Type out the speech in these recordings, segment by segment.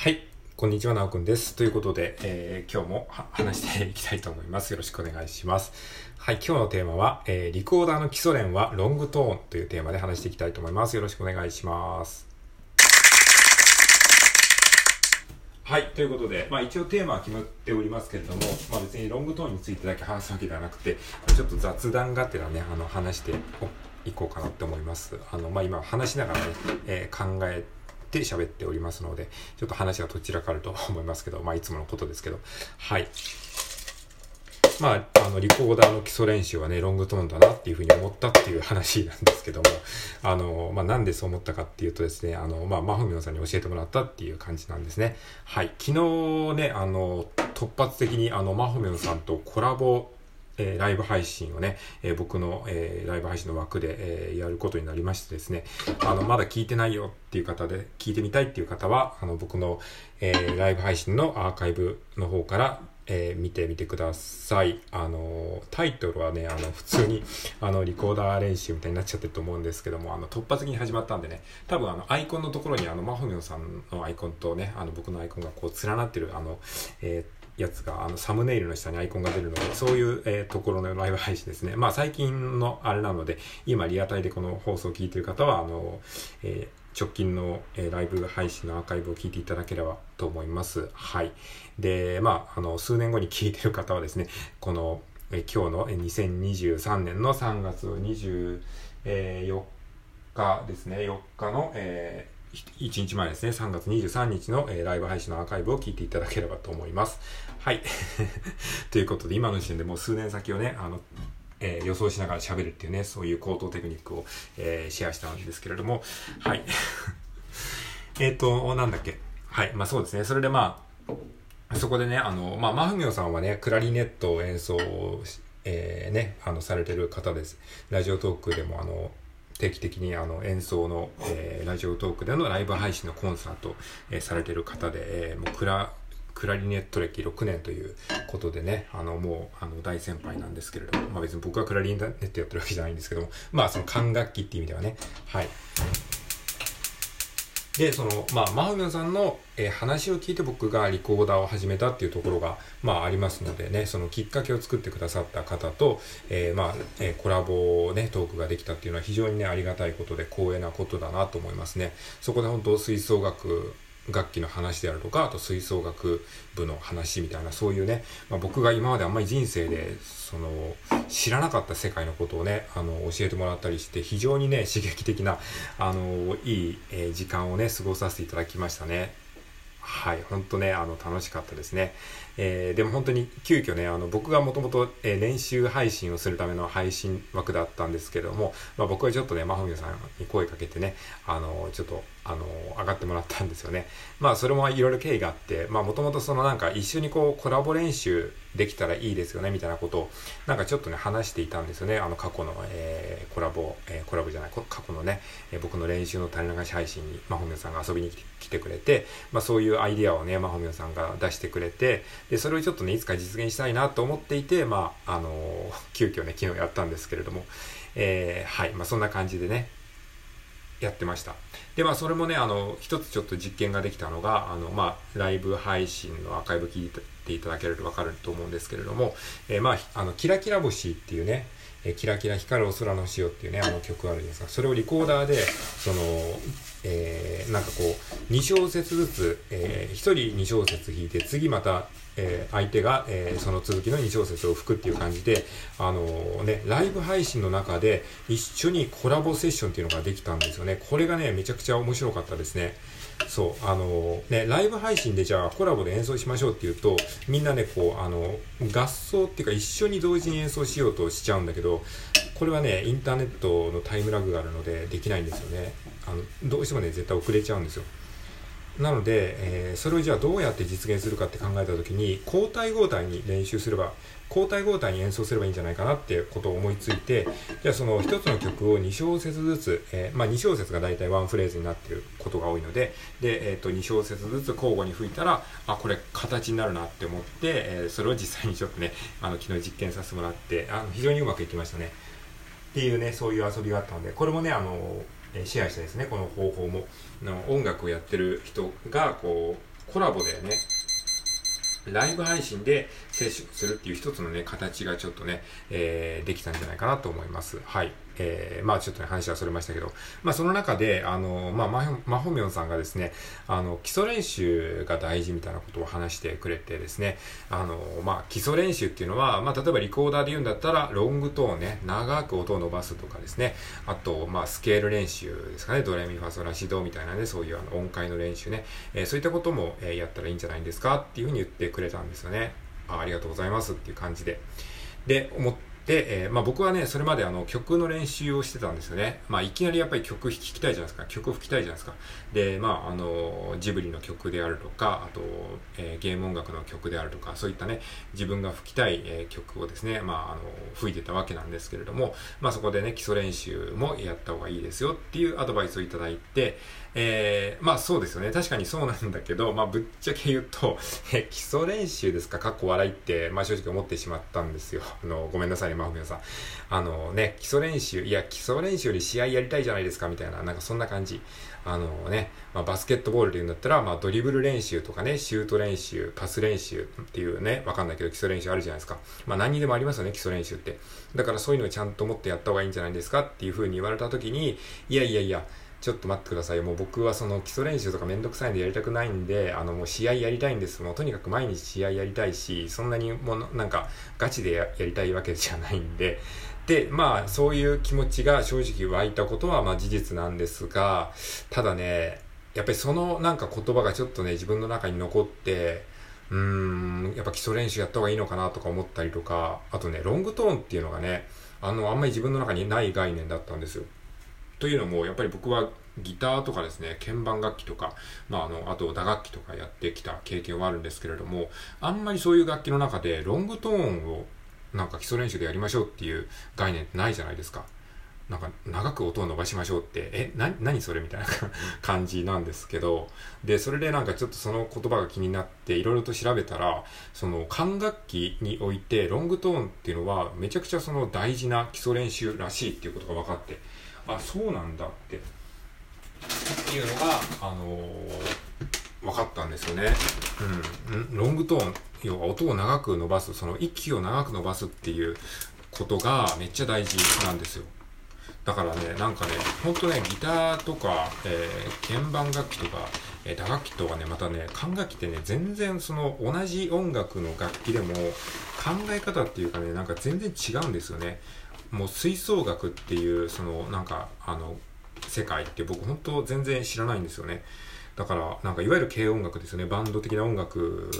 はい。こんにちは、なおくんです。ということで、えー、今日も話していきたいと思います。よろしくお願いします。はい、今日のテーマは、えー、リコーダーの基礎練はロングトーンというテーマで話していきたいと思います。よろしくお願いします。はい。ということで、まあ一応テーマは決まっておりますけれども、まあ別にロングトーンについてだけ話すわけではなくて、ちょっと雑談がてらね、あの話していこうかなって思います。あの、まあ今話しながらね、えー、考えって喋っておりますので、ちょっと話がどちらかると思いますけど、まあいつものことですけど、はい。まあ、あの、リコーダーの基礎練習はね、ロングトーンだなっていうふうに思ったっていう話なんですけども、あの、まあ、なんでそう思ったかっていうとですね、あの、まあ、マフミョンさんに教えてもらったっていう感じなんですね。はい。昨日ね、あの、突発的にあの、マフミョンさんとコラボえー、ライブ配信をね、えー、僕の、えー、ライブ配信の枠で、えやることになりましてですね、あの、まだ聞いてないよっていう方で、聞いてみたいっていう方は、あの、僕の、えライブ配信のアーカイブの方から、え見てみてください。あの、タイトルはね、あの、普通に、あの、リコーダー練習みたいになっちゃってると思うんですけども、あの、突発的に始まったんでね、多分あの、アイコンのところにあの、マホミョンさんのアイコンとね、あの、僕のアイコンがこう、連なってる、あの、えーやつが、あの、サムネイルの下にアイコンが出るので、そういう、えー、ところのライブ配信ですね。まあ、最近のあれなので、今リアタイでこの放送を聞いてる方は、あの、えー、直近の、えー、ライブ配信のアーカイブを聞いていただければと思います。はい。で、まあ、あの、数年後に聞いてる方はですね、この、え今日の2023年の3月24日ですね、4日の、えー1日前ですね、3月23日の、えー、ライブ配信のアーカイブを聞いていただければと思います。はい。ということで、今の時点でもう数年先をね、あの、えー、予想しながら喋るっていうね、そういう高等テクニックを、えー、シェアしたんですけれども、はい。えっと、なんだっけ。はい。まあそうですね。それでまあ、そこでね、あの、まあ、マフミョさんはね、クラリネットを演奏えー、ね、あの、されてる方です。ラジオトークでも、あの、定期的にあの演奏の、えー、ラジオトークでのライブ配信のコンサート、えー、されてる方で、えー、もうクラクラリネット歴6年ということでね、あの、もう、あの、大先輩なんですけれども、まあ別に僕はクラリネットやってるわけじゃないんですけども、まあその管楽器っていう意味ではね、はい。で、その、まあ、マフミョンさんの、えー、話を聞いて僕がリコーダーを始めたっていうところが、まあ、ありますのでね、そのきっかけを作ってくださった方と、えー、まあ、えー、コラボね、トークができたっていうのは非常にね、ありがたいことで光栄なことだなと思いますね。そこで本当、吹奏楽楽器の話であるとか、あと吹奏楽部の話みたいな、そういうね、まあ、僕が今まであんまり人生で、その、知らなかった世界のことをね、あの、教えてもらったりして、非常にね、刺激的な、あの、いい、え、時間をね、過ごさせていただきましたね。はい、本当ね、あの、楽しかったですね。えー、でも本当に急遽ね、あの、僕がもともと、えー、練習配信をするための配信枠だったんですけども、まあ僕はちょっとね、マホミさんに声かけてね、あの、ちょっと、あの、上がってもらったんですよね。まあそれもいろいろ経緯があって、まあもともとそのなんか一緒にこうコラボ練習できたらいいですよね、みたいなことを、なんかちょっとね、話していたんですよね。あの過去の、えー、コラボ、えー、コラボじゃない、過去のね、えー、僕の練習の種流し配信にマホミさんが遊びに来てくれて、まあそういうアイディアをね、マホミさんが出してくれて、で、それをちょっとね、いつか実現したいなと思っていて、まあ、あの、急遽ね、昨日やったんですけれども、えー、はい、まあそんな感じでね、やってました。で、まあ、それもね、あの、一つちょっと実験ができたのが、あの、まあ、ライブ配信のアーカイブ聞いていただけるとわかると思うんですけれども、えー、まあ、あの、キラキラ星っていうね、えー、キラキラ光るお空の潮っていうね、あの曲あるんですが、それをリコーダーで、その、えー、なんかこう、2小節ずつ、えー、1人2小節弾いて、次また、えー、相手が、えー、その続きの2小節を吹くっていう感じで、あのー、ね、ライブ配信の中で一緒にコラボセッションっていうのができたんですよね。これがね、めちゃくちゃ面白かったですね。そう、あのね、ライブ配信でじゃあコラボで演奏しましょうっていうと、みんなね、こう、あの、合奏っていうか一緒に同時に演奏しようとしちゃうんだけど、これはね、インターネットのタイムラグがあるのでできないんですよね。あの、どうしてもね、絶対遅れちゃうんですよ。なので、えー、それをじゃあどうやって実現するかって考えた時に交代交代に練習すれば交代交代に演奏すればいいんじゃないかなってことを思いついてじゃあその1つの曲を2小節ずつ、えー、まあ、2小節が大体ワンフレーズになっていることが多いのでで、えー、と2小節ずつ交互に吹いたらあこれ形になるなって思って、えー、それを実際にちょっとねあの昨日実験させてもらってあの非常にうまくいきましたね。っていうねそういう遊びがあったのでこれもねあのシェアしたですねこの方法もの音楽をやってる人がこうコラボでね、ライブ配信で接触するっていう一つのね、形がちょっとね、えー、できたんじゃないかなと思います。はい。えー、まあちょっとね、話はそれましたけど、まあその中で、あの、まあマホミョンさんがですね、あの、基礎練習が大事みたいなことを話してくれてですね、あの、まあ基礎練習っていうのは、まあ例えばリコーダーで言うんだったら、ロングトーンね、長く音を伸ばすとかですね、あと、まあスケール練習ですかね、ドレミファソラシドみたいなね、そういうあの音階の練習ね、えー、そういったことも、えー、やったらいいんじゃないんですかっていうふうに言ってくれたんですよね。あありがとうございますっていう感じで。で、思っで、えー、まあ僕はね、それまであの曲の練習をしてたんですよね。まあいきなりやっぱり曲弾きたいじゃないですか。曲を吹きたいじゃないですか。で、まああの、ジブリの曲であるとか、あと、えー、ゲーム音楽の曲であるとか、そういったね、自分が吹きたい、えー、曲をですね、まああの、吹いてたわけなんですけれども、まあそこでね、基礎練習もやった方がいいですよっていうアドバイスをいただいて、えー、まあそうですよね。確かにそうなんだけど、まあぶっちゃけ言うと、え、基礎練習ですか？かっこ笑いって、まあ正直思ってしまったんですよ。あの、ごめんなさいね、まふみさん。あのね、基礎練習、いや、基礎練習より試合やりたいじゃないですかみたいな、なんかそんな感じ。あのね、まあ、バスケットボールで言うんだったら、まあドリブル練習とかね、シュート練習、パス練習っていうね、わかんないけど基礎練習あるじゃないですか。まあ何にでもありますよね、基礎練習って。だからそういうのをちゃんと持ってやった方がいいんじゃないですか？っていうふうに言われた時に、いやいやいや、ちょっと待ってください。もう僕はその基礎練習とかめんどくさいんでやりたくないんで、あのもう試合やりたいんです。もうとにかく毎日試合やりたいし、そんなにもうなんかガチでやりたいわけじゃないんで、で、まあそういう気持ちが正直湧いたことはまあ事実なんですが、ただね、やっぱりそのなんか言葉がちょっとね、自分の中に残って、うーん、やっぱ基礎練習やった方がいいのかなとか思ったりとか、あとね、ロングトーンっていうのがね、あの、あんまり自分の中にない概念だったんですよ。というのも、やっぱり僕はギターとかですね、鍵盤楽器とか、まあ、あの、あと打楽器とかやってきた経験はあるんですけれども、あんまりそういう楽器の中でロングトーンをなんか基礎練習でやりましょうっていう概念ってないじゃないですか。なんか長く音を伸ばしましょうって、え、な、何それみたいな 感じなんですけど、で、それでなんかちょっとその言葉が気になっていろいろと調べたら、その管楽器においてロングトーンっていうのはめちゃくちゃその大事な基礎練習らしいっていうことが分かって、あ、そうなんだってっていうのが、あのー、分かったんですよね。うん。ロングトーン、要は音を長く伸ばす、その息を長く伸ばすっていうことがめっちゃ大事なんですよ。だからね、なんかね、ほんとね、ギターとか、えー、鍵盤楽器とか、え、打楽器とかね、またね、管楽器ってね、全然その同じ音楽の楽器でも考え方っていうかね、なんか全然違うんですよね。もう吹奏楽っていう、そのなんか、あの、世界って僕本当全然知らないんですよね。だから、なんかいわゆる軽音楽ですよね。バンド的な音楽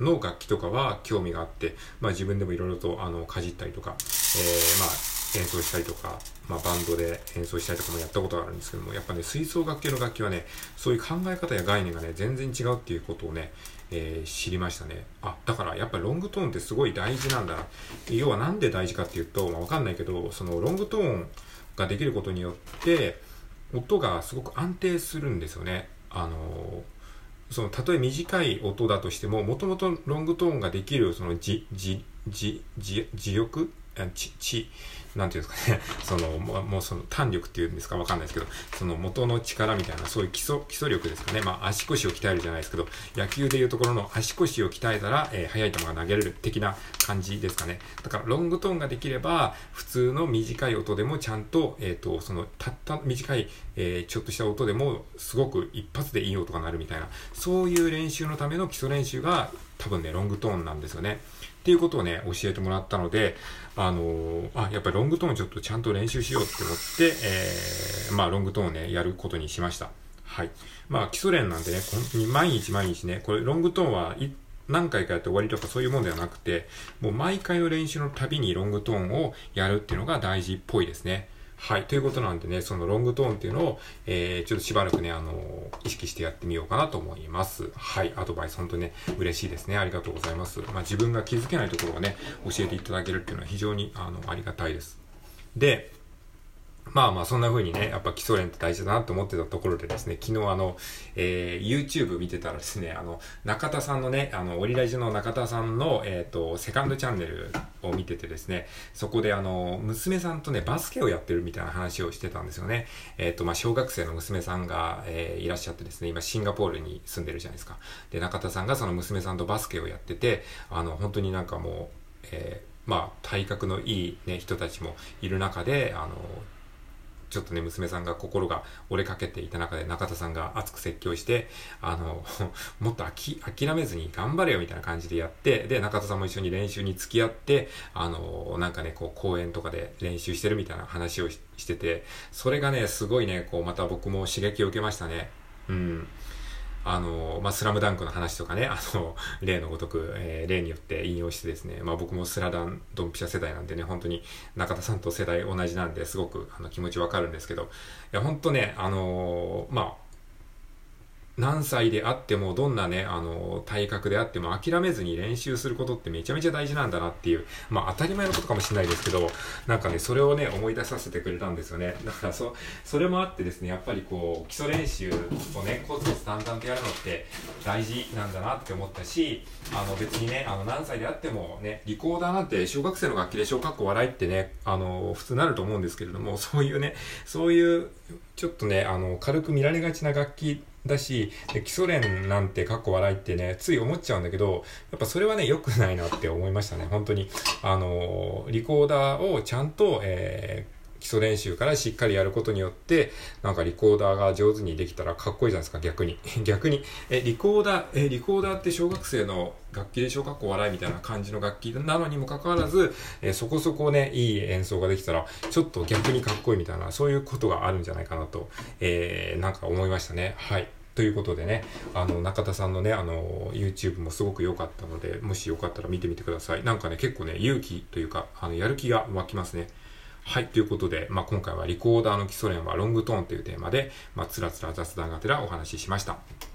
の楽器とかは興味があって、まあ自分でもいろいろとあのかじったりとか、えー、まあ演奏したりとか、まあバンドで演奏したりとかもやったことがあるんですけども、やっぱね、吹奏楽系の楽器はね、そういう考え方や概念がね、全然違うっていうことをね、えー、知りましたね。あ、だからやっぱロングトーンってすごい大事なんだ。要はなんで大事かっていうと、まあわかんないけど、そのロングトーンができることによって、音がすごく安定するんですよね。あのその、たとえ短い音だとしても、もともとロングトーンができる、その、じ、じ、じ、じ、磁力、なんていうんですかね、その、もうその弾力っていうんですかわかんないですけど、その元の力みたいな、そういう基礎、基礎力ですかね。まあ足腰を鍛えるじゃないですけど、野球でいうところの足腰を鍛えたら、えー、速い球が投げれる的な感じですかね。だからロングトーンができれば、普通の短い音でもちゃんと、えっ、ー、と、その、たった短い、えー、ちょっとした音でも、すごく一発でいい音が鳴るみたいな、そういう練習のための基礎練習が、多分ね、ロングトーンなんですよね。っていうことをね、教えてもらったので、あの、あ、やっぱりロングングトーンちょっとちゃんと練習しようって思って、えー、まあロングトーンをね、やることにしました。はい。まあ基礎練なんでね、毎日毎日ね、これロングトーンは何回かやって終わりとかそういうもんではなくて、もう毎回の練習のたびにロングトーンをやるっていうのが大事っぽいですね。はい。ということなんでね、そのロングトーンっていうのを、えー、ちょっとしばらくね、あのー、意識してやってみようかなと思います。はい。アドバイス、本当にね、嬉しいですね。ありがとうございます。まあ、自分が気づけないところをね、教えていただけるっていうのは非常に、あの、ありがたいです。で、まあまあそんな風にね、やっぱ基礎練って大事だなと思ってたところでですね、昨日あの、えー、YouTube 見てたらですね、あの、中田さんのね、あの、オリラジの中田さんの、えっ、ー、と、セカンドチャンネルを見ててですね、そこであの、娘さんとね、バスケをやってるみたいな話をしてたんですよね。えっ、ー、と、まあ、小学生の娘さんが、えー、いらっしゃってですね、今シンガポールに住んでるじゃないですか。で、中田さんがその娘さんとバスケをやってて、あの、本当になんかもう、えー、まあ、体格のいいね、人たちもいる中で、あの、ちょっとね、娘さんが心が折れかけていた中で中田さんが熱く説教して、あの、もっと諦めずに頑張れよみたいな感じでやって、で、中田さんも一緒に練習に付き合って、あの、なんかね、こう公演とかで練習してるみたいな話をしてて、それがね、すごいね、こうまた僕も刺激を受けましたね。うん。あの、まあ、スラムダンクの話とかね、あの、例のごとく、えー、例によって引用してですね、まあ、僕もスラダンドンピシャ世代なんでね、本当に中田さんと世代同じなんですごくあの気持ちわかるんですけど、いや、本当ね、あの、まあ、何歳であっても、どんなね、あの、体格であっても諦めずに練習することってめちゃめちゃ大事なんだなっていう、まあ当たり前のことかもしれないですけど、なんかね、それをね、思い出させてくれたんですよね。だからそ、それもあってですね、やっぱりこう、基礎練習をね、コツコツ淡々とやるのって大事なんだなって思ったし、あの別にね、あの何歳であってもね、リコーダーなんて小学生の楽器で小学校笑いってね、あの、普通なると思うんですけれども、そういうね、そういう、ちょっとね、あの、軽く見られがちな楽器だし、基礎練なんてかっこ笑いってね、つい思っちゃうんだけど、やっぱそれはね、良くないなって思いましたね。本当に。あの、リコーダーをちゃんと、えー基礎練習からしっかりやることによって、なんかリコーダーが上手にできたらかっこいいじゃないですか、逆に。逆に。え、リコーダー、え、リコーダーって小学生の楽器で小学校笑いみたいな感じの楽器なのにもかかわらず、えそこそこね、いい演奏ができたら、ちょっと逆にかっこいいみたいな、そういうことがあるんじゃないかなと、えー、なんか思いましたね。はい。ということでね、あの、中田さんのね、あの、YouTube もすごく良かったので、もしよかったら見てみてください。なんかね、結構ね、勇気というか、あの、やる気が湧きますね。はい。ということで、まあ、今回はリコーダーの基礎練はロングトーンというテーマで、まあ、つらつら雑談がてらお話ししました。